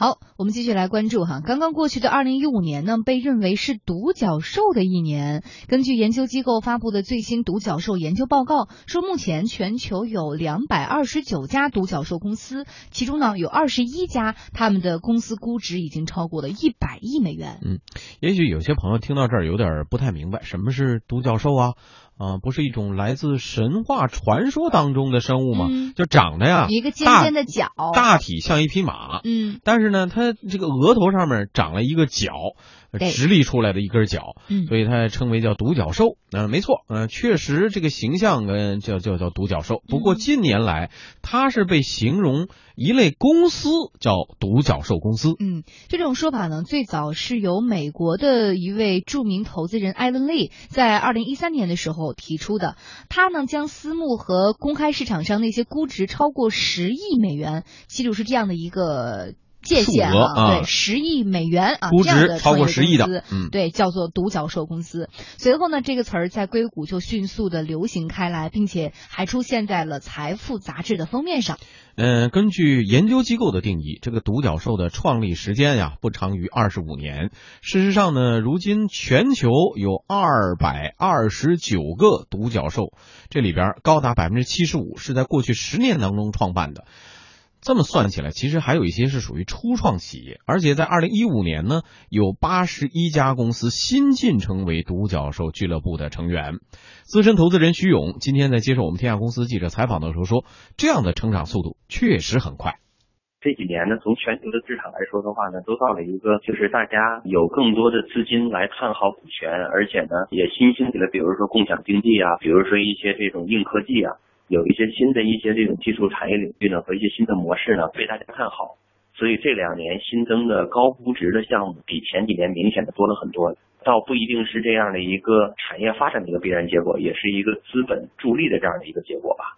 好，我们继续来关注哈。刚刚过去的二零一五年呢，被认为是独角兽的一年。根据研究机构发布的最新独角兽研究报告说，目前全球有两百二十九家独角兽公司，其中呢有二十一家，他们的公司估值已经超过了一百亿美元。嗯，也许有些朋友听到这儿有点不太明白，什么是独角兽啊？啊，不是一种来自神话传说当中的生物吗？嗯就长得呀，一个尖尖的角，大体像一匹马，嗯但是呢，它这个额头上面长了一个角，直立出来的一根角，嗯所以它称为叫独角兽。嗯、没错，嗯、确实这个形象跟叫叫叫独角兽。不过嗯近年来，它是被形容一类公司叫独角兽公司。嗯，这种说法呢，最早是由美国的一位著名投资人艾伦利在二零一三年的时候提出的。他呢，将私募和公开市场上那些估值超过十亿美元，记住是这样的一个界限数额啊对，十亿美元啊，估值超过十亿的嗯对，叫做独角兽公司。随后呢，这个词儿在硅谷就迅速的流行开来，并且还出现在了《财富》杂志的封面上。嗯，根据研究机构的定义，这个独角兽的创立时间呀不长于二十五年。事实上呢，如今全球有二百二十九个独角兽，这里边高达百分之七十五是在过去十年当中创办的。这么算起来，其实还有一些是属于初创企业，而且在二零一五年呢，有八十一家公司新晋成为独角兽俱乐部的成员。资深投资人徐勇今天在接受我们天下公司记者采访的时候说，这样的成长速度确实很快。这几年呢，从全球的市场来说的话呢，都到了一个就是大家有更多的资金来看好股权，而且呢也新兴起了，比如说共享经济啊，比如说一些这种硬科技啊，有一些新的一些这种技术产业领域呢和一些新的模式呢被大家看好，所以这两年新增的高估值的项目比前几年明显的多了很多。倒不一定是这样的一个产业发展的一个必然结果，也是一个资本助力的这样的一个结果吧。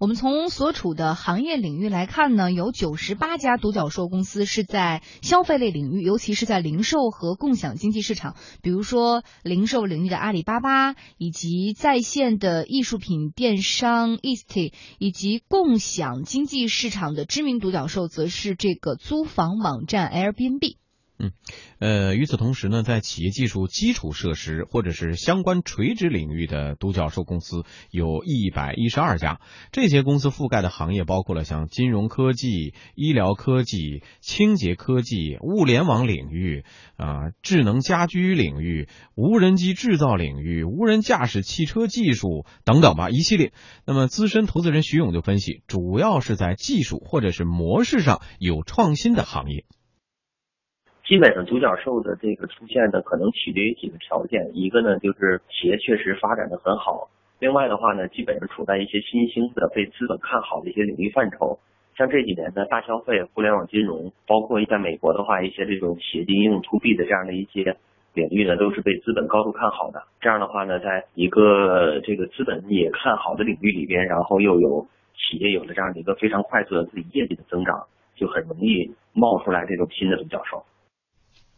我们从所处的行业领域来看呢，有九十八家独角兽公司是在消费类领域，尤其是在零售和共享经济市场，比如说零售领域的阿里巴巴，以及在线的艺术品电商 East，以及共享经济市场的知名独角兽，则是这个租房网站 Airbnb。嗯呃，与此同时呢，在企业技术基础设施或者是相关垂直领域的独角兽公司有一百一十二家，这些公司覆盖的行业包括了像金融科技、医疗科技、清洁科技、物联网领域啊、智能家居领域、无人机制造领域、无人驾驶汽车技术等等吧，一系列。那么，资深投资人徐勇就分析，主要是在技术或者是模式上有创新的行业。基本上独角兽的这个出现呢，可能取决于几个条件，一个呢就是企业确实发展的很好，另外的话呢，基本上处在一些新兴的被资本看好的一些领域范畴，像这几年的大消费、互联网金融，包括在美国的话，一些这种企业应用 to B 的这样的一些领域呢，都是被资本高度看好的。这样的话呢，在一个这个资本也看好的领域里边，然后又有企业有了这样的一个非常快速的自己业绩的增长，就很容易冒出来这种新的独角兽。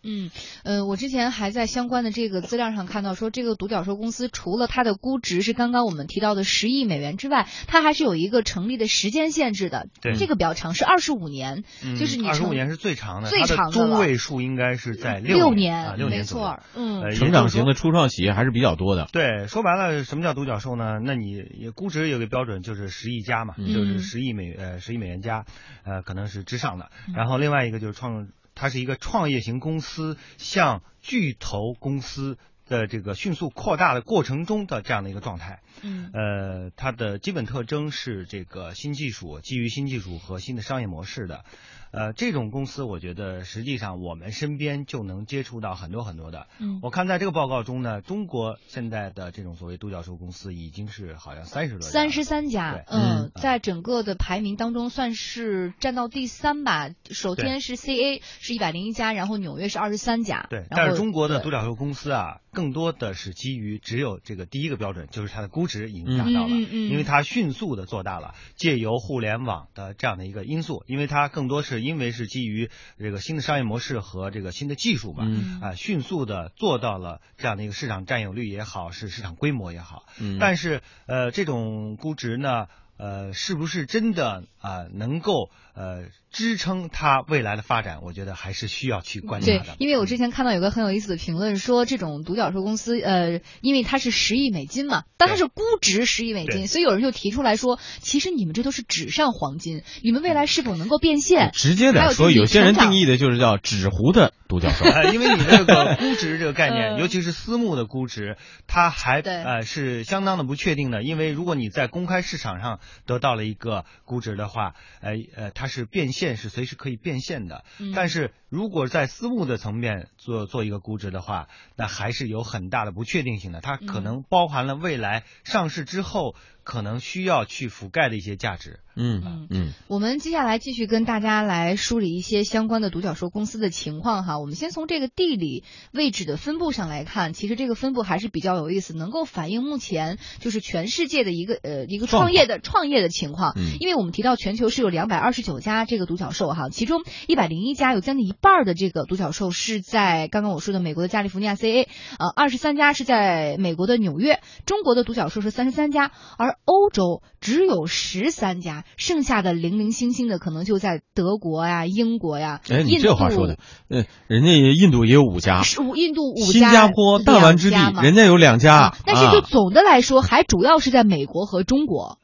嗯，呃，我之前还在相关的这个资料上看到说，这个独角兽公司除了它的估值是刚刚我们提到的十亿美元之外，它还是有一个成立的时间限制的，对这个比较长，是二十五年，就是你二十五年是最长的，最它的长的中位数应该是在六年，啊六年左右错，嗯呃，成长型的初创企业还是比较多的。对，说白了，什么叫独角兽呢？那你也估值有个标准，就是十亿加嘛，嗯就是十亿美呃十亿美元加，呃可能是之上的。嗯然后另外一个就是创，它是一个创业型公司向巨头公司的这个迅速扩大的过程中的这样的一个状态。嗯呃，它的基本特征是这个新技术，基于新技术和新的商业模式的。呃，这种公司，我觉得实际上我们身边就能接触到很多很多的。嗯我看在这个报告中呢，中国现在的这种所谓独角兽公司已经是好像三十多家了，三十三家，嗯嗯，在整个的排名当中算是占到第三吧。首对先是 CA 是一百零一家，然后纽约是二十三家，对，但是中国的独角兽公司啊，更多的是基于只有这个第一个标准，就是它的估值已经达到了，嗯嗯嗯。因为它迅速的做大了，借由互联网的这样的一个因素，因为它更多是因为是基于这个新的商业模式和这个新的技术嘛，嗯。啊，迅速的做到了这样的一个市场占有率也好，是市场规模也好，嗯。但是呃，这种估值呢。呃，是不是真的啊、能够呃支撑它未来的发展？我觉得还是需要去观察对的。，因为我之前看到有个很有意思的评论，说这种独角兽公司，呃，因为它是十亿美金嘛，但它是估值十亿美金，所以有人就提出来说，其实你们这都是纸上黄金，你们未来是否能够变现？直接还有的说，有些人定义的就是叫纸糊的独角兽。呃，因为你这个 估值这个概念，嗯尤其是私募的估值，它还呃是相当的不确定的。因为如果你在公开市场上得到了一个估值的话，呃呃，它是变现是随时可以变现的。嗯但是如果在私募的层面做做一个估值的话，那还是有很大的不确定性的。它可嗯能包含了未来上市之后可能需要去覆盖的一些价值。嗯嗯，我们接下来继续跟大家来梳理一些相关的独角兽公司的情况哈。我们先从这个地理位置的分布上来看，其实这个分布还是比较有意思，能够反映目前就是全世界的一个呃一个创业的创业的情况。嗯因为我们提到全球是有两百二十九家这个独角兽哈，其中一百零一家有将近一半的这个独角兽是在刚刚我说的美国的加利福尼亚 CA，呃，二十三家是在美国的纽约，中国的独角兽是三十三家，而欧洲只有十三家，剩下的零零星星的可能就在德国呀、英国呀。哎，你这话说的，呃，人家印度也有五家，是五印度五家，新加坡弹丸之地人家有两家啊，但是就啊总的来说，还主要是在美国和中国。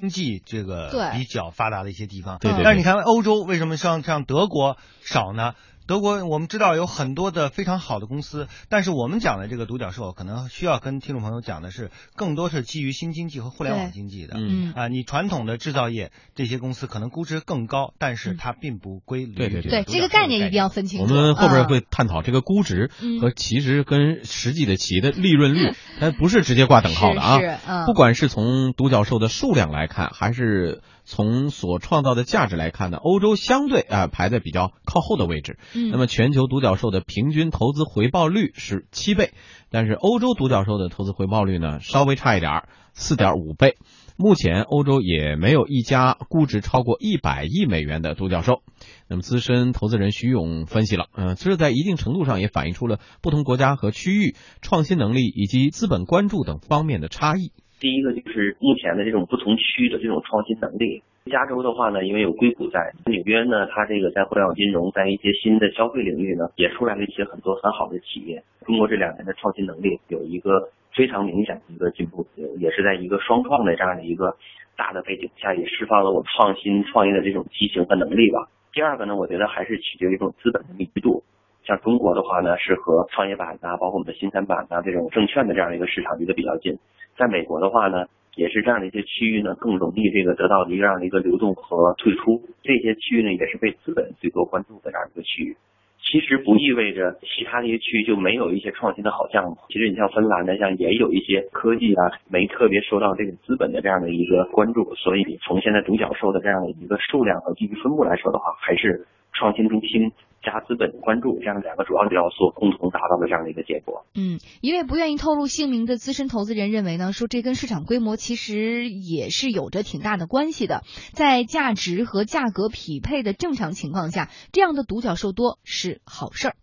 经济这个比较发达的一些地方，对对对但是你看欧洲为什么像像德国少呢？德国我们知道有很多的非常好的公司，但是我们讲的这个独角兽，可能需要跟听众朋友讲的是，更多是基于新经济和互联网经济的。嗯嗯啊，你传统的制造业这些公司可能估值更高，但是嗯它并不归类于对对对，这个概念一定要分清楚。我们后边啊会探讨这个估值嗯和其实跟实际的企业的利润率，它不是直接挂等号的啊。是是嗯不管是从独角兽的数量来看，还是从所创造的价值来看呢，欧洲相对啊、排在比较靠后的位置。嗯那么全球独角兽的平均投资回报率是七倍，但是欧洲独角兽的投资回报率呢稍微差一点儿，四点五倍。目前欧洲也没有一家估值超过一百亿美元的独角兽。那么资深投资人徐勇分析了，嗯、这在一定程度上也反映出了不同国家和区域创新能力以及资本关注等方面的差异。第一个就是目前的这种不同区域的这种创新能力。加州的话呢，因为有硅谷在，纽约呢，它这个在互联网金融，在一些新的消费领域呢，也出来了一些很多很好的企业。中国这两年的创新能力有一个非常明显的一个进步，也是在一个双创的这样的一个大的背景下，也释放了我创新创业的这种激情和能力吧。第二个呢，我觉得还是取决于这种资本的密集度。像中国的话呢，是和创业板呐、包括我们的新三板呐、这种证券的这样一个市场离得比较近。在美国的话呢，也是这样的一些区域呢，更容易这个得到一个这样的一个流动和退出。这些区域呢，也是被资本最多关注的这样一个区域。其实不意味着其他的一些区域就没有一些创新的好项目。其实你像芬兰呢，像也有一些科技啊，没特别受到这个资本的这样的一个关注。所以从现在独角兽的这样的一个数量和地域分布来说的话，还是创新中心加资本关注这样两个主要的要素共同达到的这样的一个结果。嗯，一位不愿意透露姓名的资深投资人认为呢，说这跟市场规模其实也是有着挺大的关系的。在价值和价格匹配的正常情况下，这样的独角兽多是好事儿。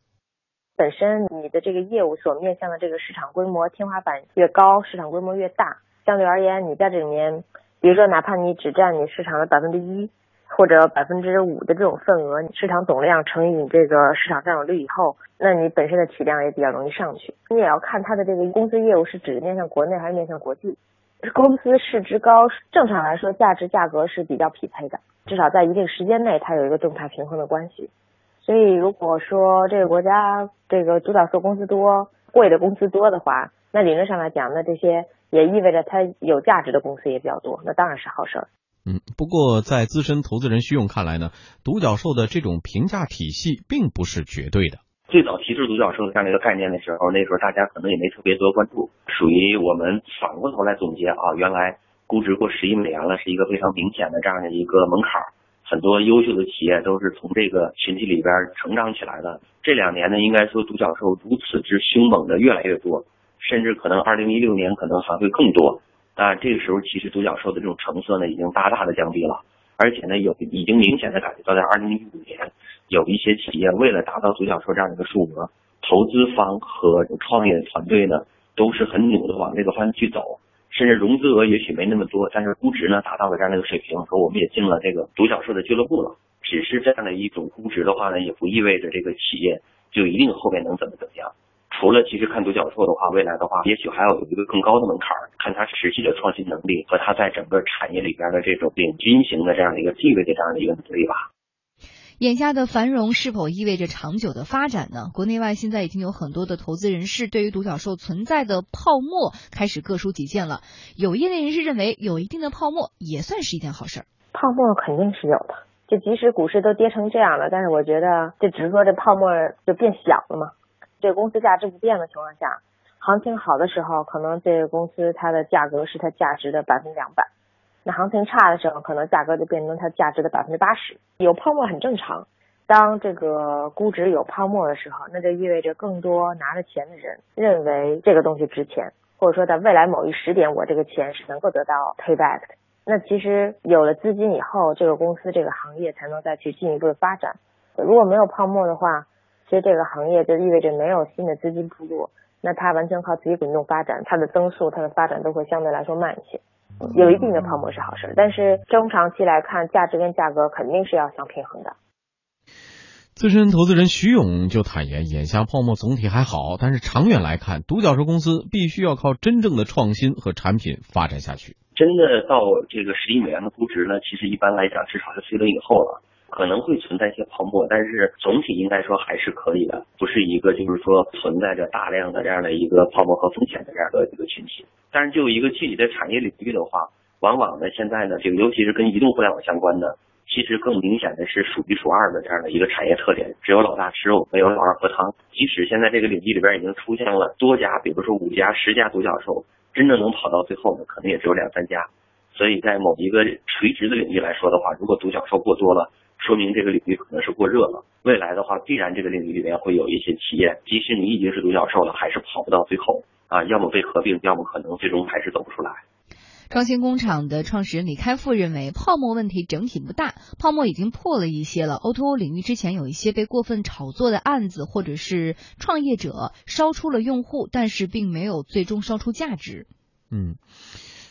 本身你的这个业务所面向的这个市场规模天花板越高，市场规模越大，相对而言，你在这里面，比如说哪怕你只占你市场的百分之一或者百分之五的这种份额，市场总量乘以你这个市场占有率以后，那你本身的体量也比较容易上去。你也要看它的这个公司业务是指面向国内还是面向国际。公司市值高，正常来说价值价格是比较匹配的，至少在一定时间内它有一个动态平衡的关系。所以，如果说这个国家这个独角兽公司多，贵的公司多的话，那理论上来讲，那这些也意味着它有价值的公司也比较多，那当然是好事儿。嗯，不过在资深投资人徐勇看来呢，独角兽的这种评价体系并不是绝对的。最早提出独角兽这样的一个概念的时候，那时候大家可能也没特别多关注，属于我们反过头来总结啊，原来估值过十亿美元了，是一个非常明显的这样的一个门槛。很多优秀的企业都是从这个群体里边成长起来的。这两年呢，应该说独角兽如此之凶猛的越来越多，甚至可能二零一六年可能还会更多。啊，这个时候其实独角兽的这种成色呢，已经大大的降低了，而且呢，有已经明显的感觉到，在二零一五年，有一些企业为了达到独角兽这样一个数额，投资方和创业团队呢，都是很努的往这个方向去走。甚至融资额也许没那么多，但是估值呢达到了这样的一个水平，说我们也进了这个独角兽的俱乐部了。只是这样的一种估值的话呢，也不意味着这个企业就一定后面能怎么怎么样。除了其实看独角兽的话，未来的话，也许还要有一个更高的门槛，看它实际的创新能力和它在整个产业里边的这种领军型的这样的一个地位的这样的一个能力吧。眼下的繁荣是否意味着长久的发展呢？国内外现在已经有很多的投资人士对于独角兽存在的泡沫开始各抒己见了。有业内人士认为，有一定的泡沫也算是一件好事儿。泡沫肯定是有的，就即使股市都跌成这样了，但是我觉得，就只是说这泡沫就变小了嘛。这个公司价值不变的情况下，行情好的时候，可能这个公司它的价格是它价值的百分之两百。那行情差的时候，可能价格就变成它价值的百分之八十。有泡沫很正常。当这个估值有泡沫的时候，那就意味着更多拿着钱的人认为这个东西值钱，或者说在未来某一时点，我这个钱是能够得到 payback 的。那其实有了资金以后，这个公司这个行业才能再去进一步的发展。如果没有泡沫的话，其实这个行业就意味着没有新的资金注入，那它完全靠自己滚动发展，它的增速、它的发展都会相对来说慢一些。有一定的泡沫是好事，但是中长期来看，价值跟价格肯定是要相平衡的。资深投资人徐勇就坦言，眼下泡沫总体还好，但是长远来看，独角兽公司必须要靠真正的创新和产品发展下去。真的到这个十亿美元的估值呢，其实一般来讲至少是 C 轮以后了。可能会存在一些泡沫，但是总体应该说还是可以的，不是一个就是说存在着大量的这样的一个泡沫和风险的这样的一个群体。但是就一个具体的产业领域的话，往往呢现在呢这个尤其是跟移动互联网相关的，其实更明显的是数一数二的这样的一个产业特点，只有老大吃肉，没有老二喝汤。即使现在这个领域里边已经出现了多家，比如说五家、十家独角兽，真正能跑到最后的可能也只有两三家。所以在某一个垂直的领域来说的话，如果独角兽过多了，说明这个领域可能是过热了。未来的话，必然这个领域里面会有一些企业，即使你已经是独角兽了，还是跑不到最后啊，要么被合并，要么可能最终还是走不出来。创新工厂的创始人李开复认为，泡沫问题整体不大，泡沫已经破了一些了。O2O 领域之前有一些被过分炒作的案子，或者是创业者烧出了用户，但是并没有最终烧出价值。嗯。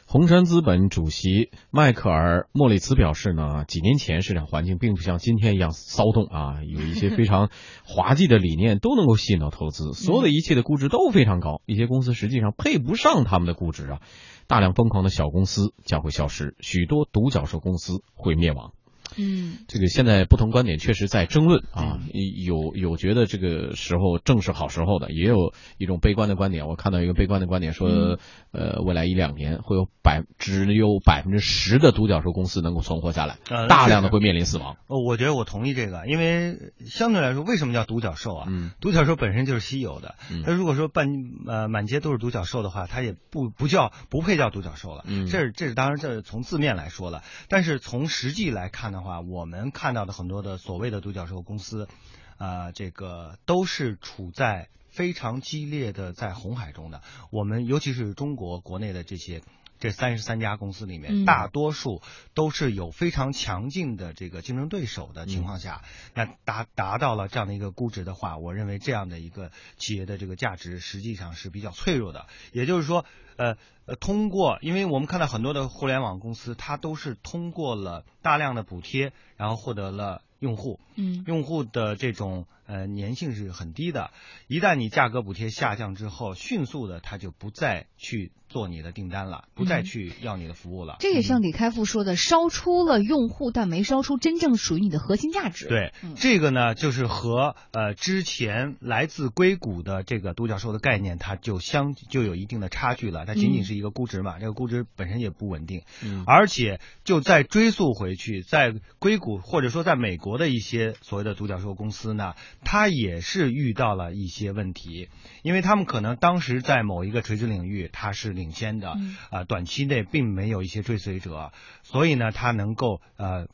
红杉资本主席迈克尔·莫里茨表示呢，几年前市场环境并不像今天一样骚动啊，有一些非常滑稽的理念都能够吸引到投资，所有的一切的估值都非常高，一些公司实际上配不上他们的估值啊，大量疯狂的小公司将会消失，许多独角兽公司会灭亡。嗯，这个现在不同观点确实在争论啊，有有觉得这个时候正是好时候的，也有一种悲观的观点。我看到一个悲观的观点说，呃，未来一两年会有百只有百分之十的独角兽公司能够存活下来，大量的会面临死亡。哦，我觉得我同意这个，因为相对来说，为什么叫独角兽啊？嗯，独角兽本身就是稀有的。那如果说半呃满街都是独角兽的话，它也不不叫不配叫独角兽了。嗯，这是这是当然这是从字面来说了，但是从实际来看的话。话，我们看到的很多的所谓的独角兽公司，啊，这个都是处在非常激烈的在红海中的。我们尤其是中国国内的这些这三十三家公司里面，大多数都是有非常强劲的这个竞争对手的情况下，那达达到了这样的一个估值的话，我认为这样的一个企业的这个价值实际上是比较脆弱的。也就是说，呃。呃，通过，因为我们看到很多的互联网公司，它都是通过了大量的补贴，然后获得了用户。嗯，用户的这种呃粘性是很低的。一旦你价格补贴下降之后，迅速的他就不再去做你的订单了，不再去要你的服务了。这也像李开复说的，烧出了用户，但没烧出真正属于你的核心价值。对，这个呢，就是和呃之前来自硅谷的这个独角兽的概念，它就相就有一定的差距了。它仅仅是。一个估值嘛，这个估值本身也不稳定，嗯，而且就再追溯回去，在硅谷或者说在美国的一些所谓的独角兽公司呢，它也是遇到了一些问题，因为他们可能当时在某一个垂直领域它是领先的，啊，短期内并没有一些追随者，所以呢，他能够呃。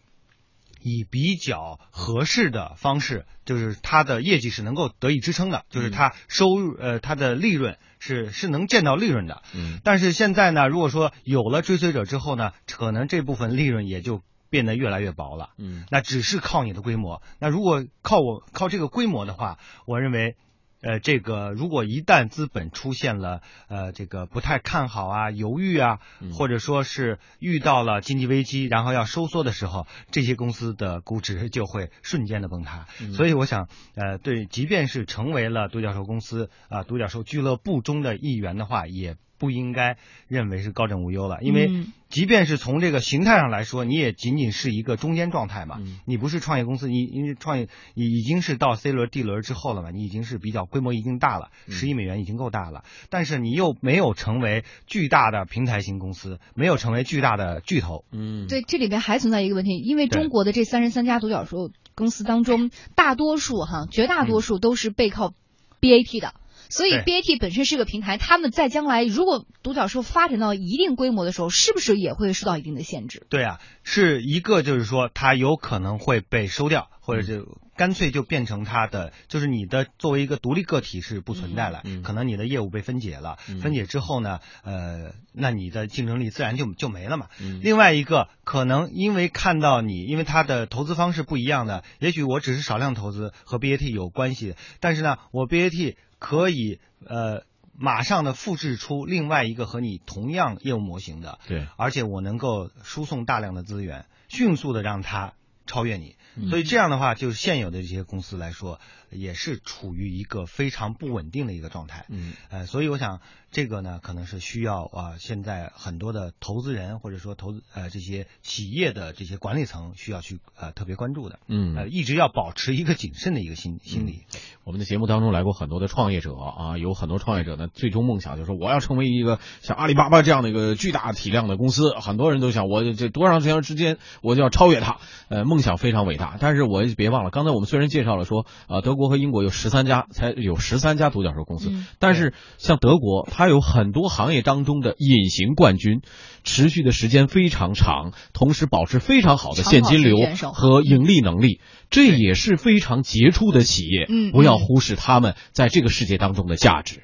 以比较合适的方式，就是它的业绩是能够得以支撑的，就是它收入呃它的利润是是能见到利润的。嗯，但是现在呢，如果说有了追随者之后呢，可能这部分利润也就变得越来越薄了。嗯，那只是靠你的规模。那如果靠我靠这个规模的话，我认为呃，这个如果一旦资本出现了呃这个不太看好啊、犹豫啊，嗯或者说是遇到了经济危机，然后要收缩的时候，这些公司的估值就会瞬间的崩塌。嗯所以我想，呃，对，即便是成为了独角兽公司啊、独角兽俱乐部中的一员的话，也不应该认为是高枕无忧了，因为嗯即便是从这个形态上来说，你也仅仅是一个中间状态嘛，嗯。你不是创业公司，你因为创业你已经是到 C 轮、D 轮之后了嘛，你已经是比较规模已经大了，嗯。十亿美元已经够大了，但是你又没有成为巨大的平台型公司，没有成为巨大的巨头，嗯，对，这里边还存在一个问题，因为中国的这三十三家独角兽公司当中，大多数哈，绝大多数都是背靠 BAT 的。所以 BAT 本身是个平台，他们在将来如果独角兽发展到一定规模的时候，是不是也会受到一定的限制？对啊，是一个就是说它有可能会被收掉，或者就干脆就变成它的，就是你的作为一个独立个体是不存在了，可能你的业务被分解了，嗯。分解之后呢，呃，那你的竞争力自然就就没了嘛。嗯。另外一个可能因为看到你，因为它的投资方式不一样的，也许我只是少量投资和 BAT 有关系，但是呢，我 BAT 可以呃马上的复制出另外一个和你同样业务模型的，对，而且我能够输送大量的资源，迅速的让它超越你。嗯所以这样的话，就是现有的这些公司来说，也是处于一个非常不稳定的一个状态。嗯呃，所以我想这个呢，可能是需要啊、现在很多的投资人或者说投资呃这些企业的这些管理层需要去呃特别关注的。嗯呃，一直要保持一个谨慎的一个心心理。我们的节目当中来过很多的创业者啊，有很多创业者呢，最终梦想就是我要成为一个像阿里巴巴这样的一个巨大体量的公司。很多人都想，我这多长时间之间我就要超越它。呃，梦想非常伟大，但是我也别忘了，刚才我们虽然介绍了说，呃，德国和英国有十三家，才有十三家独角兽公司，嗯但是像德国，它有很多行业当中的隐形冠军，持续的时间非常长，同时保持非常好的现金流和盈利能力，这也是非常杰出的企业。嗯不要嗯忽视他们在这个世界当中的价值。